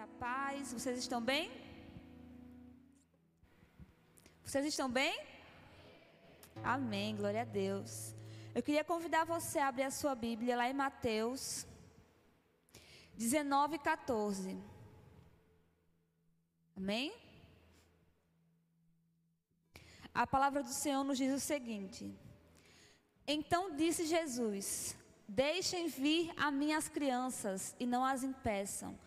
a paz. Vocês estão bem? Vocês estão bem? Amém, glória a Deus. Eu queria convidar você a abrir a sua Bíblia lá em Mateus 19, 14. Amém? A palavra do Senhor nos diz o seguinte: Então disse Jesus: Deixem vir a minhas crianças e não as impeçam,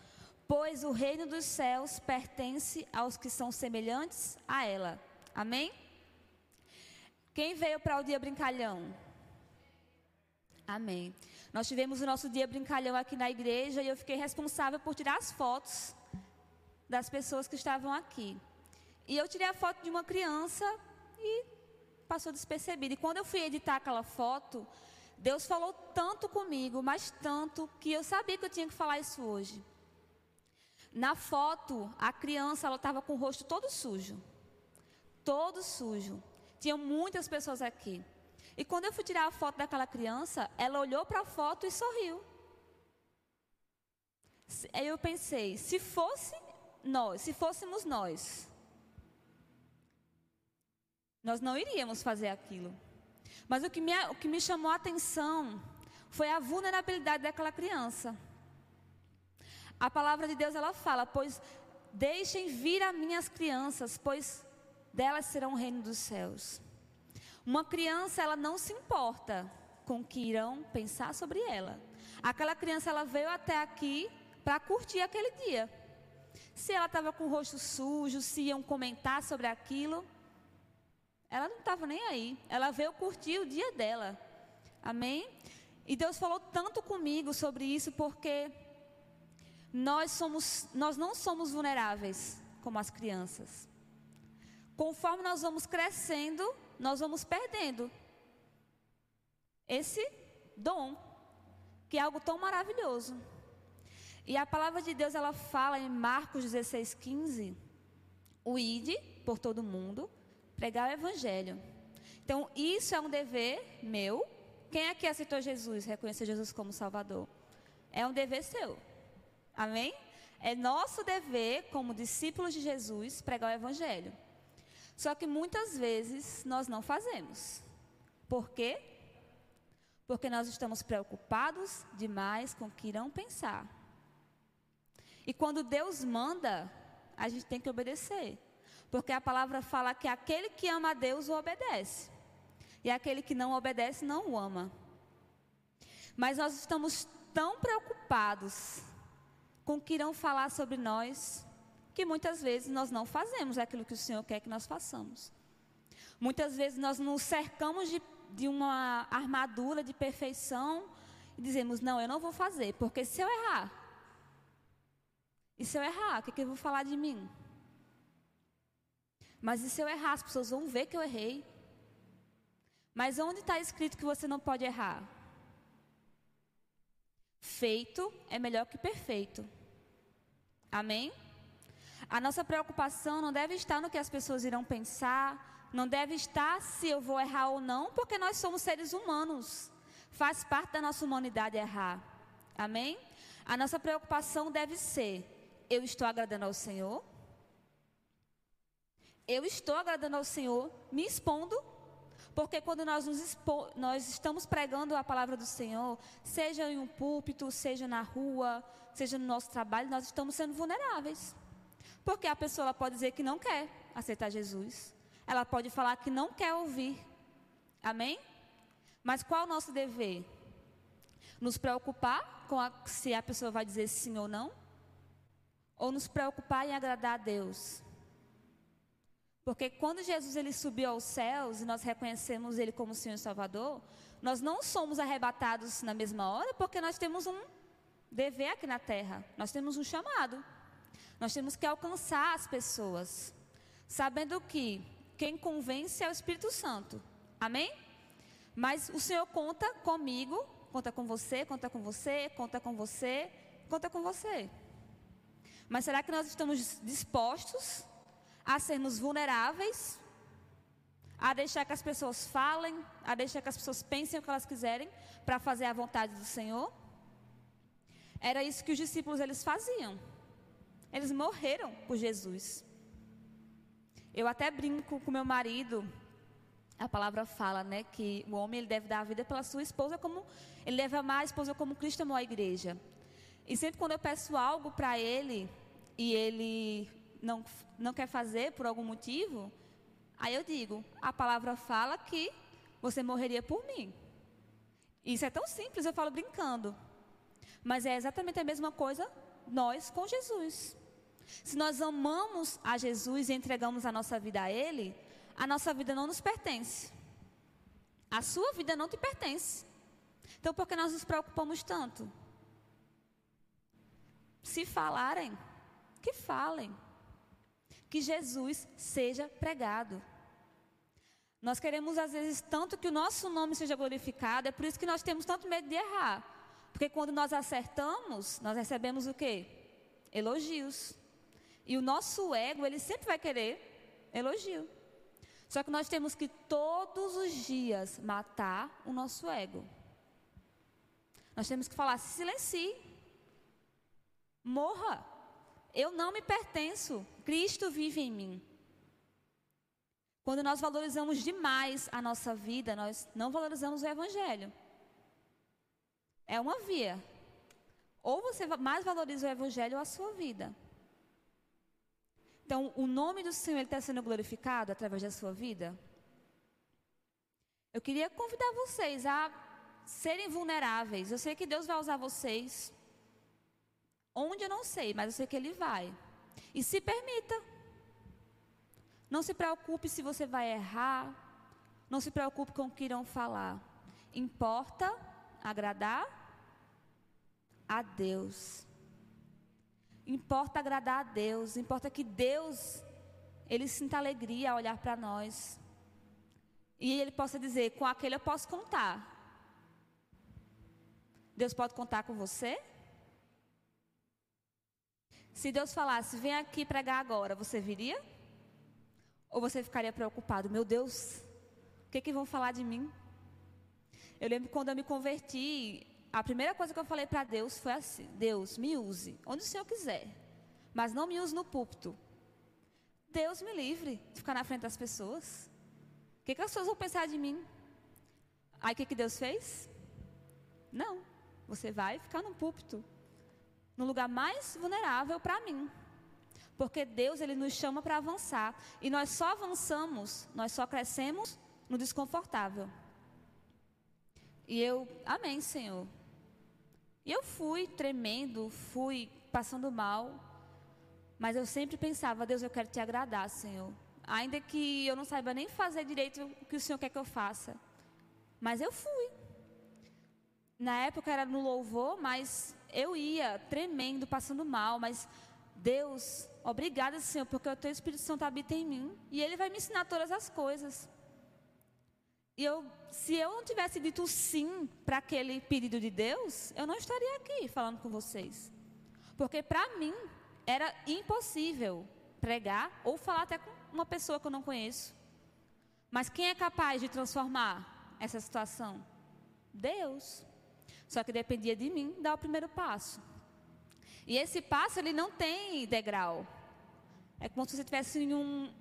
pois o reino dos céus pertence aos que são semelhantes a ela. Amém? Quem veio para o dia brincalhão? Amém. Nós tivemos o nosso dia brincalhão aqui na igreja e eu fiquei responsável por tirar as fotos das pessoas que estavam aqui. E eu tirei a foto de uma criança e passou despercebida. E quando eu fui editar aquela foto, Deus falou tanto comigo, mas tanto, que eu sabia que eu tinha que falar isso hoje. Na foto, a criança ela estava com o rosto todo sujo. Todo sujo. Tinham muitas pessoas aqui. E quando eu fui tirar a foto daquela criança, ela olhou para a foto e sorriu. Aí eu pensei, se fosse nós, se fôssemos nós, nós não iríamos fazer aquilo. Mas o que, me, o que me chamou a atenção foi a vulnerabilidade daquela criança. A palavra de Deus ela fala: Pois deixem vir a minhas crianças, pois delas serão o reino dos céus. Uma criança ela não se importa com o que irão pensar sobre ela. Aquela criança ela veio até aqui para curtir aquele dia. Se ela estava com o rosto sujo, se iam comentar sobre aquilo, ela não estava nem aí. Ela veio curtir o dia dela. Amém? E Deus falou tanto comigo sobre isso porque nós somos, nós não somos vulneráveis como as crianças. Conforme nós vamos crescendo, nós vamos perdendo esse dom, que é algo tão maravilhoso. E a palavra de Deus ela fala em Marcos 16:15, o ide por todo mundo Pregar o evangelho. Então, isso é um dever meu. Quem aqui aceitou Jesus, reconheceu Jesus como Salvador? É um dever seu. Amém? É nosso dever, como discípulos de Jesus, pregar o evangelho. Só que muitas vezes nós não fazemos. Por quê? Porque nós estamos preocupados demais com o que irão pensar. E quando Deus manda, a gente tem que obedecer. Porque a palavra fala que aquele que ama a Deus o obedece. E aquele que não obedece não o ama. Mas nós estamos tão preocupados com que irão falar sobre nós, que muitas vezes nós não fazemos aquilo que o Senhor quer que nós façamos. Muitas vezes nós nos cercamos de, de uma armadura de perfeição e dizemos: Não, eu não vou fazer, porque se eu errar, e se eu errar, o que, que eu vou falar de mim? Mas e se eu errar? As pessoas vão ver que eu errei. Mas onde está escrito que você não pode errar? Feito é melhor que perfeito. Amém? A nossa preocupação não deve estar no que as pessoas irão pensar, não deve estar se eu vou errar ou não, porque nós somos seres humanos. Faz parte da nossa humanidade errar. Amém? A nossa preocupação deve ser: eu estou agradando ao Senhor? eu estou agradando ao Senhor, me expondo, porque quando nós, expo, nós estamos pregando a palavra do Senhor, seja em um púlpito, seja na rua, seja no nosso trabalho, nós estamos sendo vulneráveis. Porque a pessoa pode dizer que não quer aceitar Jesus, ela pode falar que não quer ouvir, amém? Mas qual o nosso dever? Nos preocupar com a, se a pessoa vai dizer sim ou não? Ou nos preocupar em agradar a Deus? Porque quando Jesus ele subiu aos céus e nós reconhecemos ele como Senhor e Salvador, nós não somos arrebatados na mesma hora, porque nós temos um dever aqui na terra. Nós temos um chamado. Nós temos que alcançar as pessoas, sabendo que quem convence é o Espírito Santo. Amém? Mas o Senhor conta comigo, conta com você, conta com você, conta com você, conta com você. Mas será que nós estamos dispostos a sermos vulneráveis, a deixar que as pessoas falem, a deixar que as pessoas pensem o que elas quiserem para fazer a vontade do Senhor. Era isso que os discípulos eles faziam. Eles morreram por Jesus. Eu até brinco com meu marido. A palavra fala, né, que o homem ele deve dar a vida pela sua esposa como ele deve amar a esposa como Cristo amou a igreja. E sempre quando eu peço algo para ele e ele não não quer fazer por algum motivo, aí eu digo: a palavra fala que você morreria por mim. Isso é tão simples, eu falo brincando. Mas é exatamente a mesma coisa nós com Jesus. Se nós amamos a Jesus e entregamos a nossa vida a Ele, a nossa vida não nos pertence. A sua vida não te pertence. Então, por que nós nos preocupamos tanto? Se falarem, que falem. Que Jesus seja pregado. Nós queremos, às vezes, tanto que o nosso nome seja glorificado, é por isso que nós temos tanto medo de errar. Porque quando nós acertamos, nós recebemos o quê? Elogios. E o nosso ego, ele sempre vai querer elogio. Só que nós temos que todos os dias matar o nosso ego. Nós temos que falar: silencie. Morra. Eu não me pertenço. Cristo vive em mim. Quando nós valorizamos demais a nossa vida, nós não valorizamos o Evangelho. É uma via. Ou você mais valoriza o Evangelho ou a sua vida. Então, o nome do Senhor está sendo glorificado através da sua vida? Eu queria convidar vocês a serem vulneráveis. Eu sei que Deus vai usar vocês. Onde eu não sei, mas eu sei que Ele vai. E se permita. Não se preocupe se você vai errar. Não se preocupe com o que irão falar. Importa agradar a Deus. Importa agradar a Deus, importa que Deus ele sinta alegria ao olhar para nós. E ele possa dizer: com aquele eu posso contar. Deus pode contar com você? Se Deus falasse, vem aqui pregar agora, você viria? Ou você ficaria preocupado? Meu Deus, o que, que vão falar de mim? Eu lembro quando eu me converti, a primeira coisa que eu falei para Deus foi assim: Deus, me use onde o Senhor quiser, mas não me use no púlpito. Deus me livre de ficar na frente das pessoas. O que, que as pessoas vão pensar de mim? Aí o que, que Deus fez? Não, você vai ficar no púlpito, no lugar mais vulnerável para mim. Porque Deus ele nos chama para avançar e nós só avançamos, nós só crescemos no desconfortável. E eu, amém, Senhor. E eu fui tremendo, fui passando mal, mas eu sempre pensava, Deus, eu quero te agradar, Senhor. Ainda que eu não saiba nem fazer direito o que o Senhor quer que eu faça. Mas eu fui. Na época era no louvor, mas eu ia tremendo, passando mal, mas Deus, obrigada, Senhor, porque o teu Espírito Santo habita em mim e ele vai me ensinar todas as coisas. E eu, se eu não tivesse dito sim para aquele pedido de Deus, eu não estaria aqui falando com vocês. Porque para mim era impossível pregar ou falar até com uma pessoa que eu não conheço. Mas quem é capaz de transformar essa situação? Deus. Só que dependia de mim dar o primeiro passo. E esse passo ele não tem degrau. É como se você estivesse em um,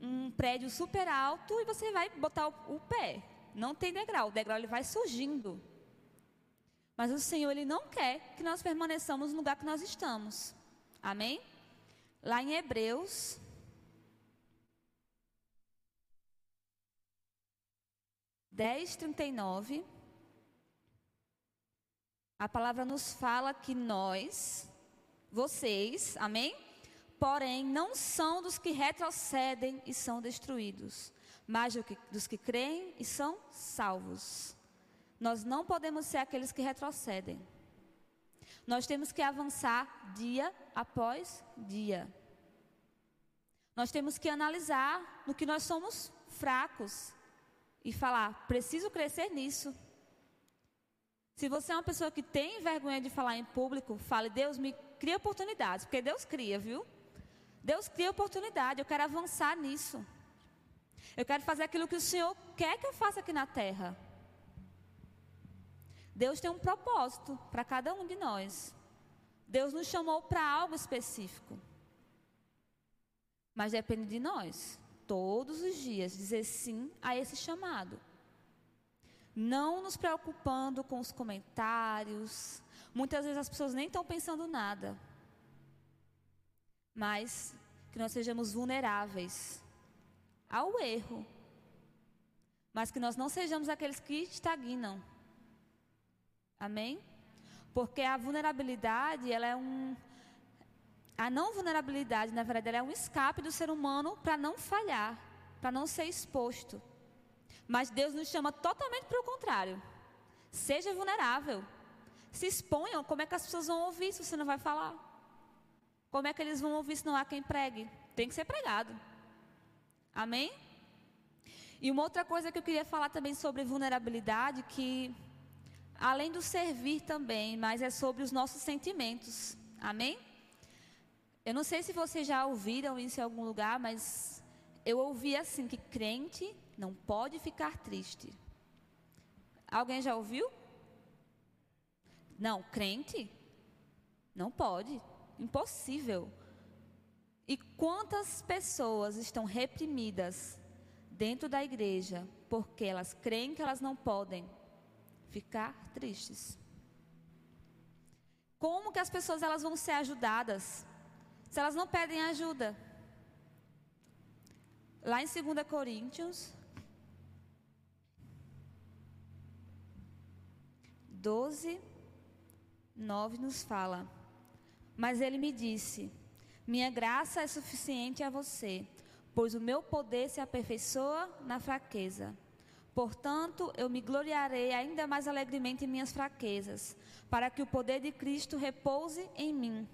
um prédio super alto e você vai botar o, o pé. Não tem degrau, o degrau ele vai surgindo. Mas o Senhor ele não quer que nós permaneçamos no lugar que nós estamos. Amém? Lá em Hebreus dez trinta e nove, a palavra nos fala que nós, vocês, amém? porém não são dos que retrocedem e são destruídos, mas dos que creem e são salvos. Nós não podemos ser aqueles que retrocedem. Nós temos que avançar dia após dia. Nós temos que analisar no que nós somos fracos e falar: preciso crescer nisso. Se você é uma pessoa que tem vergonha de falar em público, fale: Deus me cria oportunidades, porque Deus cria, viu? Deus cria oportunidade, eu quero avançar nisso. Eu quero fazer aquilo que o Senhor quer que eu faça aqui na terra. Deus tem um propósito para cada um de nós. Deus nos chamou para algo específico. Mas depende de nós, todos os dias, dizer sim a esse chamado. Não nos preocupando com os comentários. Muitas vezes as pessoas nem estão pensando nada. Mas que nós sejamos vulneráveis ao erro. Mas que nós não sejamos aqueles que estagnam. Amém? Porque a vulnerabilidade, ela é um. A não vulnerabilidade, na verdade, ela é um escape do ser humano para não falhar, para não ser exposto. Mas Deus nos chama totalmente para o contrário. Seja vulnerável. Se exponham. Como é que as pessoas vão ouvir se você não vai falar? Como é que eles vão ouvir se não há quem pregue? Tem que ser pregado. Amém? E uma outra coisa que eu queria falar também sobre vulnerabilidade, que além do servir também, mas é sobre os nossos sentimentos. Amém? Eu não sei se vocês já ouviram isso em algum lugar, mas eu ouvi assim que crente não pode ficar triste. Alguém já ouviu? Não, crente não pode, impossível. E quantas pessoas estão reprimidas dentro da igreja porque elas creem que elas não podem ficar tristes? Como que as pessoas elas vão ser ajudadas se elas não pedem ajuda? Lá em 2 Coríntios 12, 9 nos fala: Mas ele me disse: Minha graça é suficiente a você, pois o meu poder se aperfeiçoa na fraqueza. Portanto, eu me gloriarei ainda mais alegremente em minhas fraquezas, para que o poder de Cristo repouse em mim.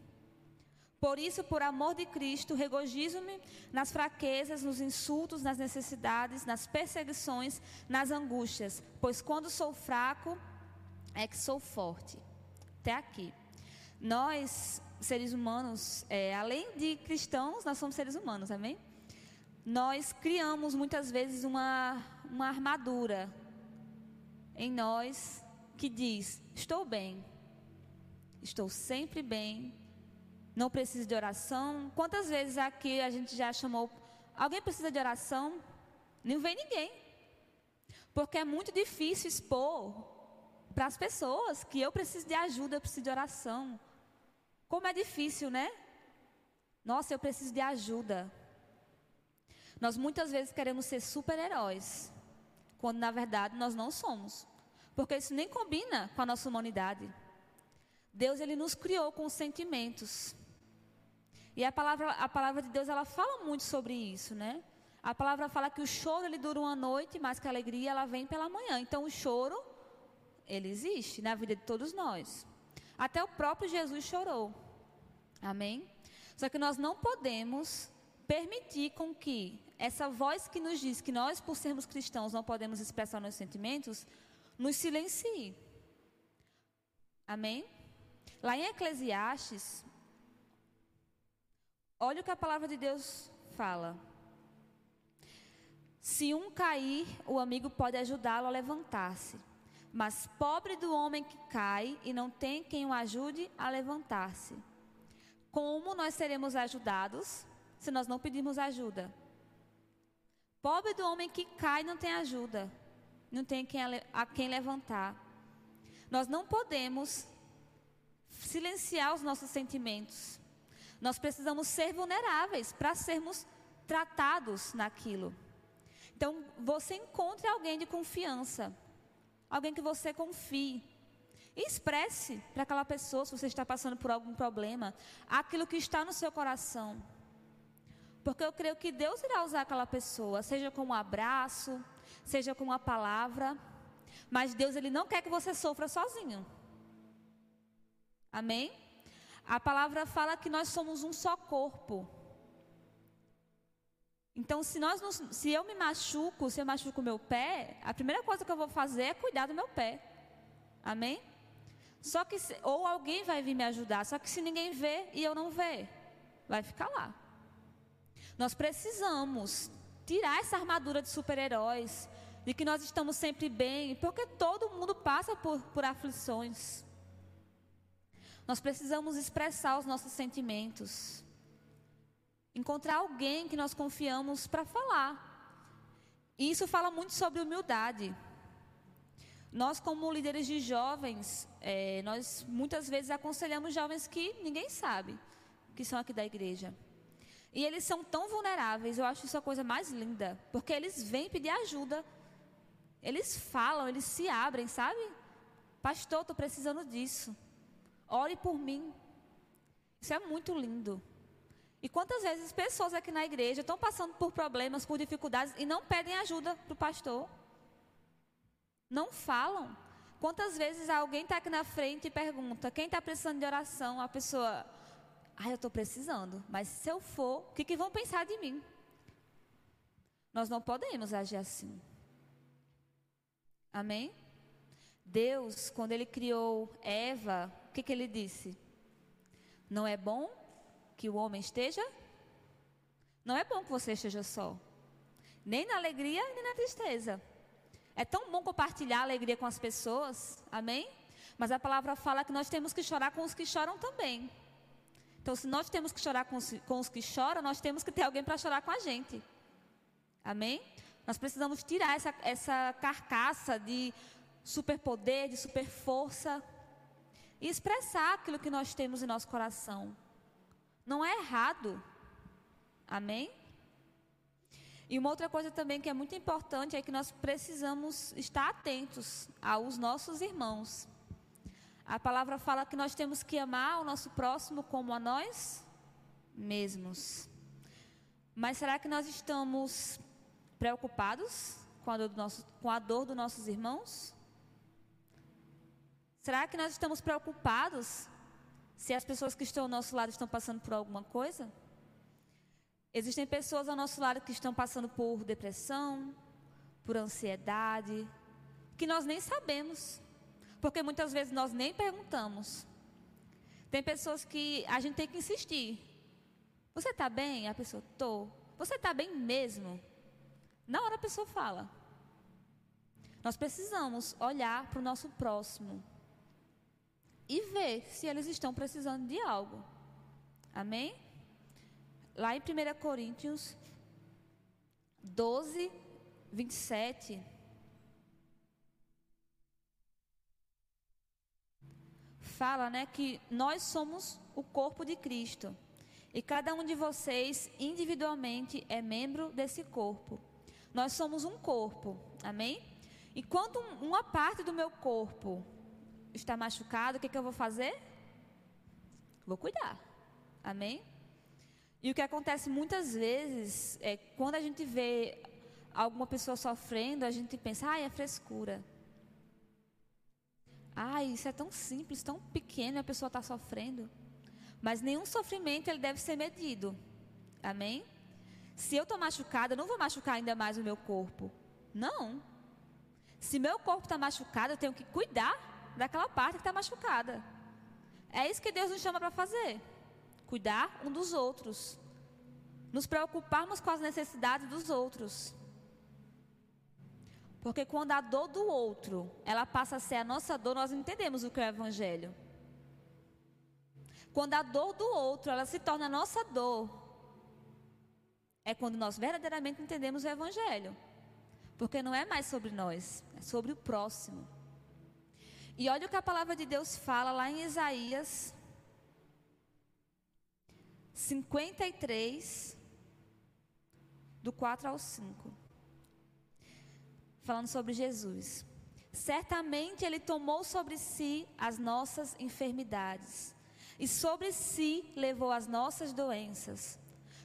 Por isso, por amor de Cristo, regozijo-me nas fraquezas, nos insultos, nas necessidades, nas perseguições, nas angústias, pois quando sou fraco, é que sou forte. Até aqui. Nós, seres humanos, é, além de cristãos, nós somos seres humanos, amém? Nós criamos muitas vezes uma, uma armadura em nós que diz: estou bem, estou sempre bem, não preciso de oração. Quantas vezes aqui a gente já chamou, alguém precisa de oração? Não vem ninguém. Porque é muito difícil expor para as pessoas que eu preciso de ajuda, eu preciso de oração. Como é difícil, né? Nossa, eu preciso de ajuda. Nós muitas vezes queremos ser super-heróis, quando na verdade nós não somos. Porque isso nem combina com a nossa humanidade. Deus ele nos criou com sentimentos. E a palavra, a palavra de Deus ela fala muito sobre isso, né? A palavra fala que o choro ele dura uma noite, mas que a alegria ela vem pela manhã. Então o choro ele existe na vida de todos nós. Até o próprio Jesus chorou. Amém? Só que nós não podemos permitir com que essa voz que nos diz que nós, por sermos cristãos, não podemos expressar nossos sentimentos, nos silencie. Amém? Lá em Eclesiastes, olha o que a palavra de Deus fala. Se um cair, o amigo pode ajudá-lo a levantar-se. Mas pobre do homem que cai e não tem quem o ajude a levantar-se. Como nós seremos ajudados se nós não pedirmos ajuda? Pobre do homem que cai e não tem ajuda, não tem quem a, a quem levantar. Nós não podemos silenciar os nossos sentimentos. Nós precisamos ser vulneráveis para sermos tratados naquilo. Então, você encontre alguém de confiança alguém que você confie. E expresse para aquela pessoa, se você está passando por algum problema, aquilo que está no seu coração. Porque eu creio que Deus irá usar aquela pessoa, seja com um abraço, seja com uma palavra. Mas Deus, Ele não quer que você sofra sozinho. Amém? A palavra fala que nós somos um só corpo. Então, se, nós se eu me machuco, se eu machuco o meu pé, a primeira coisa que eu vou fazer é cuidar do meu pé. Amém? Só que, se, ou alguém vai vir me ajudar, só que se ninguém vê e eu não ver, vai ficar lá. Nós precisamos tirar essa armadura de super-heróis, de que nós estamos sempre bem, porque todo mundo passa por, por aflições. Nós precisamos expressar os nossos sentimentos. Encontrar alguém que nós confiamos para falar. E isso fala muito sobre humildade. Nós, como líderes de jovens, é, nós muitas vezes aconselhamos jovens que ninguém sabe, que são aqui da igreja. E eles são tão vulneráveis, eu acho isso a coisa mais linda, porque eles vêm pedir ajuda. Eles falam, eles se abrem, sabe? Pastor, estou precisando disso. Ore por mim. Isso é muito lindo. E quantas vezes pessoas aqui na igreja estão passando por problemas, por dificuldades e não pedem ajuda para o pastor? Não falam. Quantas vezes alguém está aqui na frente e pergunta: quem está precisando de oração? A pessoa, ah, eu estou precisando, mas se eu for, o que, que vão pensar de mim? Nós não podemos agir assim. Amém? Deus, quando Ele criou Eva, o que, que Ele disse? Não é bom que o homem esteja? Não é bom que você esteja só. Nem na alegria, nem na tristeza. É tão bom compartilhar a alegria com as pessoas, amém? Mas a palavra fala que nós temos que chorar com os que choram também. Então, se nós temos que chorar com os, com os que choram, nós temos que ter alguém para chorar com a gente. Amém? Nós precisamos tirar essa, essa carcaça de superpoder, de superforça e expressar aquilo que nós temos em nosso coração. Não é errado. Amém? E uma outra coisa também que é muito importante é que nós precisamos estar atentos aos nossos irmãos. A palavra fala que nós temos que amar o nosso próximo como a nós mesmos. Mas será que nós estamos preocupados com a dor, do nosso, com a dor dos nossos irmãos? Será que nós estamos preocupados se as pessoas que estão ao nosso lado estão passando por alguma coisa? Existem pessoas ao nosso lado que estão passando por depressão, por ansiedade, que nós nem sabemos, porque muitas vezes nós nem perguntamos. Tem pessoas que a gente tem que insistir. Você está bem? A pessoa, estou. Você está bem mesmo? Na hora a pessoa fala. Nós precisamos olhar para o nosso próximo e ver se eles estão precisando de algo. Amém? Lá em 1 Coríntios 12, 27. Fala, né, que nós somos o corpo de Cristo. E cada um de vocês, individualmente, é membro desse corpo. Nós somos um corpo. Amém? E quando uma parte do meu corpo está machucado, o que, que eu vou fazer? Vou cuidar. Amém? E o que acontece muitas vezes é quando a gente vê alguma pessoa sofrendo, a gente pensa, ai, é frescura. Ai, isso é tão simples, tão pequeno, a pessoa está sofrendo. Mas nenhum sofrimento ele deve ser medido. Amém? Se eu estou machucada, eu não vou machucar ainda mais o meu corpo. Não. Se meu corpo está machucado, eu tenho que cuidar daquela parte que está machucada. É isso que Deus nos chama para fazer cuidar um dos outros, nos preocuparmos com as necessidades dos outros. Porque quando a dor do outro, ela passa a ser a nossa dor, nós entendemos o que é o evangelho. Quando a dor do outro, ela se torna a nossa dor, é quando nós verdadeiramente entendemos o evangelho. Porque não é mais sobre nós, é sobre o próximo. E olha o que a palavra de Deus fala lá em Isaías 53, do 4 ao 5. Falando sobre Jesus. Certamente Ele tomou sobre si as nossas enfermidades, e sobre si levou as nossas doenças.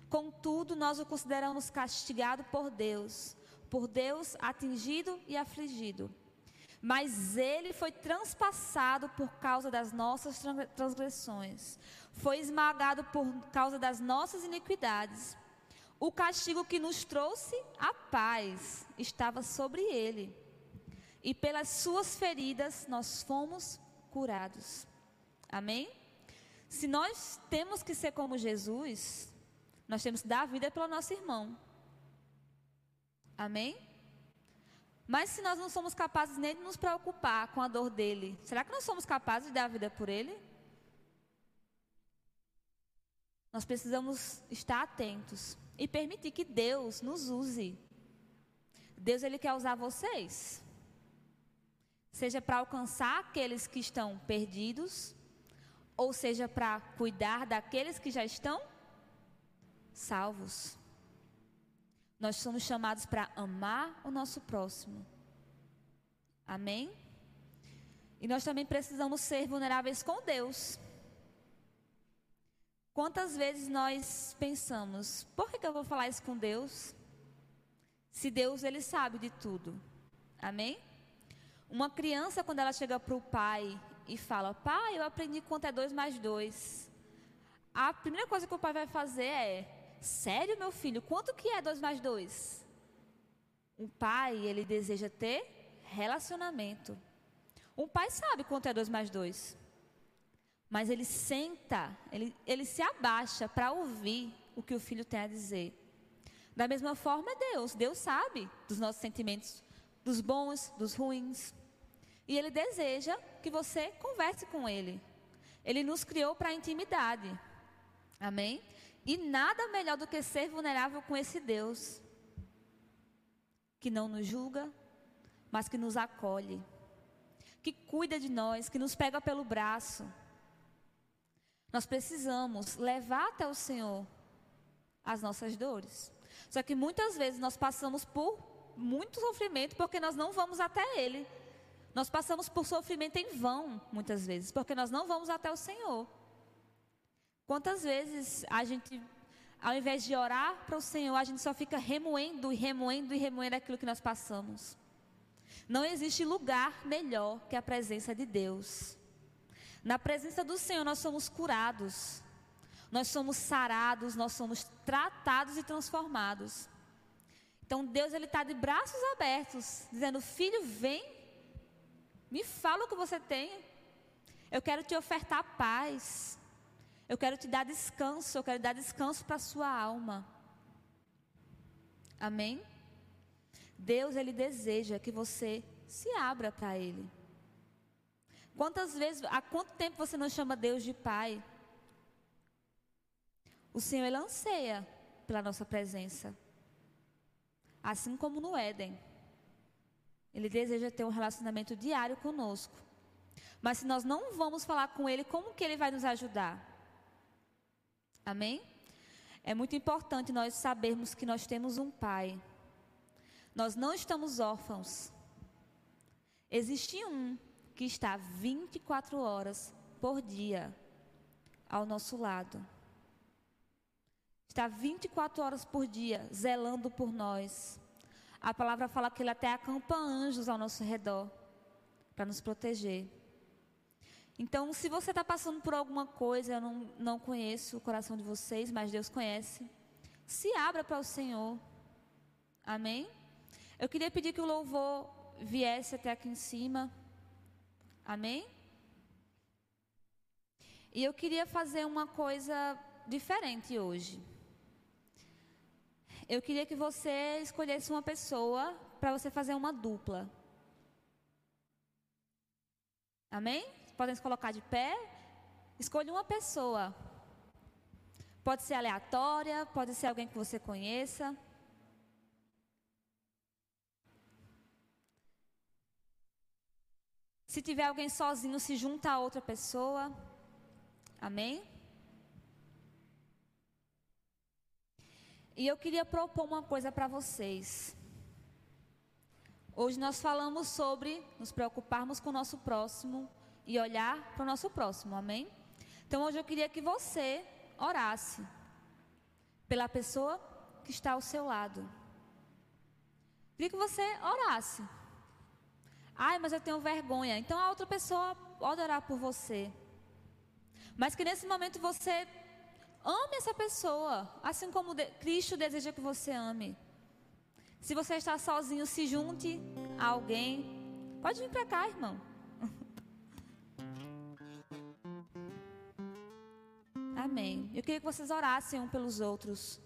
Contudo, nós o consideramos castigado por Deus, por Deus atingido e afligido. Mas ele foi transpassado por causa das nossas transgressões, foi esmagado por causa das nossas iniquidades. O castigo que nos trouxe a paz estava sobre ele, e pelas suas feridas nós fomos curados. Amém? Se nós temos que ser como Jesus, nós temos que dar a vida pelo nosso irmão. Amém? Mas se nós não somos capazes nem de nos preocupar com a dor dele, será que nós somos capazes de dar a vida por ele? Nós precisamos estar atentos e permitir que Deus nos use. Deus ele quer usar vocês. Seja para alcançar aqueles que estão perdidos, ou seja para cuidar daqueles que já estão salvos. Nós somos chamados para amar o nosso próximo. Amém? E nós também precisamos ser vulneráveis com Deus. Quantas vezes nós pensamos, por que, eu vou falar isso com Deus? Se Deus, Ele sabe de tudo. Amém? Uma criança, quando ela chega para o pai e fala, pai, eu aprendi quanto é dois mais dois. A primeira coisa que o pai vai fazer é, sério, meu filho, quanto que é dois mais dois? Um pai, ele deseja ter relacionamento. Um pai sabe quanto é dois mais dois. Mas ele senta, ele, ele se abaixa para ouvir o que o filho tem a dizer. Da mesma forma Deus. Deus sabe dos nossos sentimentos, dos bons, dos ruins. E Ele deseja que você converse com Ele. Ele nos criou para a intimidade. Amém? E nada melhor do que ser vulnerável com esse Deus. Que não nos julga, mas que nos acolhe. Que cuida de nós, que nos pega pelo braço nós precisamos levar até o Senhor as nossas dores. Só que muitas vezes nós passamos por muito sofrimento porque nós não vamos até Ele. Nós passamos por sofrimento em vão, muitas vezes, porque nós não vamos até o Senhor. Quantas vezes a gente, ao invés de orar para o Senhor, a gente só fica remoendo e remoendo e remoendo aquilo que nós passamos. Não existe lugar melhor que a presença de Deus. Na presença do Senhor nós somos curados, nós somos sarados, nós somos tratados e transformados. Então Deus ele está de braços abertos, dizendo: Filho, vem, me fala o que você tem. Eu quero te ofertar paz. Eu quero te dar descanso. Eu quero dar descanso para a sua alma. Amém? Deus ele deseja que você se abra para Ele. Quantas vezes, há quanto tempo você não chama Deus de Pai? O Senhor ele anseia pela nossa presença. Assim como no Éden. Ele deseja ter um relacionamento diário conosco. Mas se nós não vamos falar com Ele, como que Ele vai nos ajudar? Amém? É muito importante nós sabermos que nós temos um Pai. Nós não estamos órfãos. Existe um que está 24 horas por dia ao nosso lado. Está 24 horas por dia zelando por nós. A palavra fala que ele até acampa anjos ao nosso redor para nos proteger. Então, se você está passando por alguma coisa, eu não, não conheço o coração de vocês, mas Deus conhece. Se abra para o Senhor. Amém? Eu queria pedir que o louvor viesse até aqui em cima. Amém? E eu queria fazer uma coisa diferente hoje. Eu queria que você escolhesse uma pessoa para você fazer uma dupla. Amém? Podem se colocar de pé. Escolha uma pessoa. Pode ser aleatória, pode ser alguém que você conheça. Se tiver alguém sozinho, se junta a outra pessoa. Amém? E eu queria propor uma coisa para vocês. Hoje nós falamos sobre nos preocuparmos com o nosso próximo e olhar para o nosso próximo, amém? Então hoje eu queria que você orasse pela pessoa que está ao seu lado. Queria que você orasse. Ai, mas eu tenho vergonha. Então a outra pessoa pode orar por você. Mas que nesse momento você ame essa pessoa, assim como Cristo deseja que você ame. Se você está sozinho, se junte a alguém. Pode vir para cá, irmão. Queria que vocês orassem um pelos outros.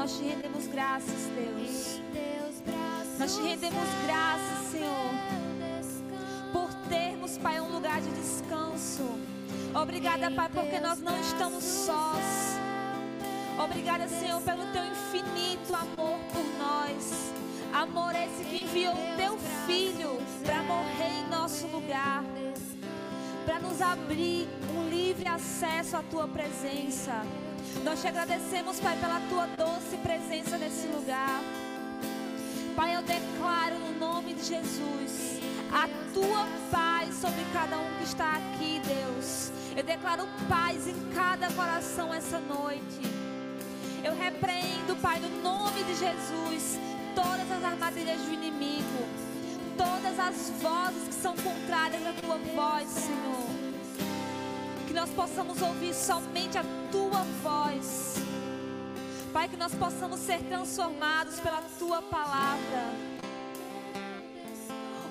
Nós te rendemos graças, Deus. Nós te rendemos graças, Senhor, por termos, Pai, um lugar de descanso. Obrigada, Pai, porque nós não estamos sós. Obrigada, Senhor, pelo teu infinito amor por nós. Amor esse que enviou o teu filho para morrer em nosso lugar, para nos abrir um livre acesso à tua presença. Nós te agradecemos, Pai, pela tua doce presença nesse lugar. Pai, eu declaro no nome de Jesus a tua paz sobre cada um que está aqui, Deus. Eu declaro paz em cada coração essa noite. Eu repreendo, Pai, no nome de Jesus, todas as armadilhas do inimigo, todas as vozes que são contrárias à tua voz, Senhor. Que nós possamos ouvir somente a tua voz. Pai, que nós possamos ser transformados pela tua palavra.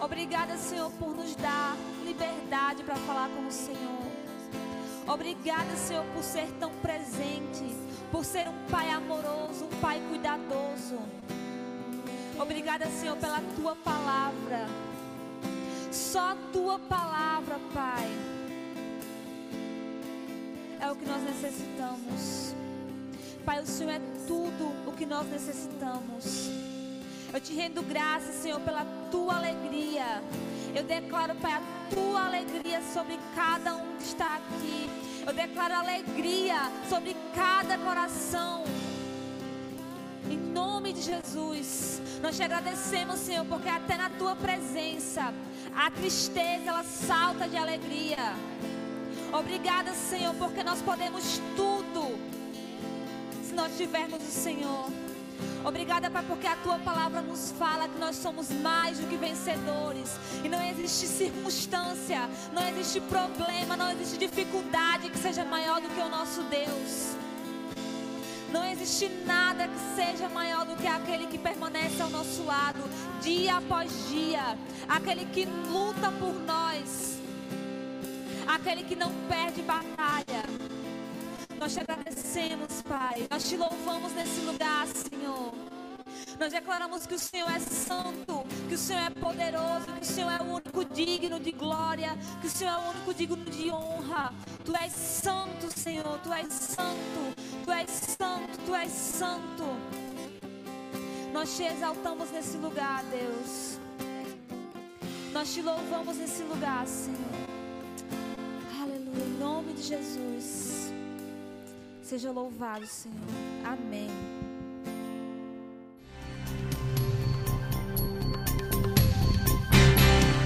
Obrigada, Senhor, por nos dar liberdade para falar com o Senhor. Obrigada, Senhor, por ser tão presente, por ser um Pai amoroso, um Pai cuidadoso. Obrigada, Senhor, pela tua palavra. Só a tua palavra, Pai, é o que nós necessitamos. Pai, o Senhor é tudo o que nós necessitamos. Eu te rendo graças, Senhor, pela tua alegria. Eu declaro, Pai, a tua alegria sobre cada um que está aqui. Eu declaro alegria sobre cada coração. Em nome de Jesus, nós te agradecemos, Senhor, porque até na tua presença a tristeza ela salta de alegria. Obrigada, Senhor, porque nós podemos tudo se nós tivermos o Senhor. Obrigada, Pai, porque a tua palavra nos fala que nós somos mais do que vencedores. E não existe circunstância, não existe problema, não existe dificuldade que seja maior do que o nosso Deus. Não existe nada que seja maior do que aquele que permanece ao nosso lado, dia após dia. Aquele que luta por nós. Aquele que não perde batalha. Nós te agradecemos, Pai. Nós te louvamos nesse lugar, Senhor. Nós declaramos que o Senhor é santo, que o Senhor é poderoso, que o Senhor é o único digno de glória, que o Senhor é o único digno de honra. Tu és santo, Senhor, tu és santo, tu és santo, tu és santo. Nós te exaltamos nesse lugar, Deus. Nós te louvamos nesse lugar, Senhor. Em nome de Jesus. Seja louvado, Senhor. Amém.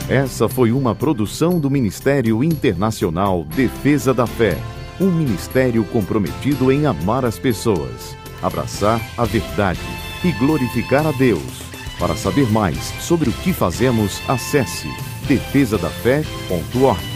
Essa foi uma produção do Ministério Internacional Defesa da Fé, um ministério comprometido em amar as pessoas, abraçar a verdade e glorificar a Deus. Para saber mais sobre o que fazemos, acesse defesadafé.org.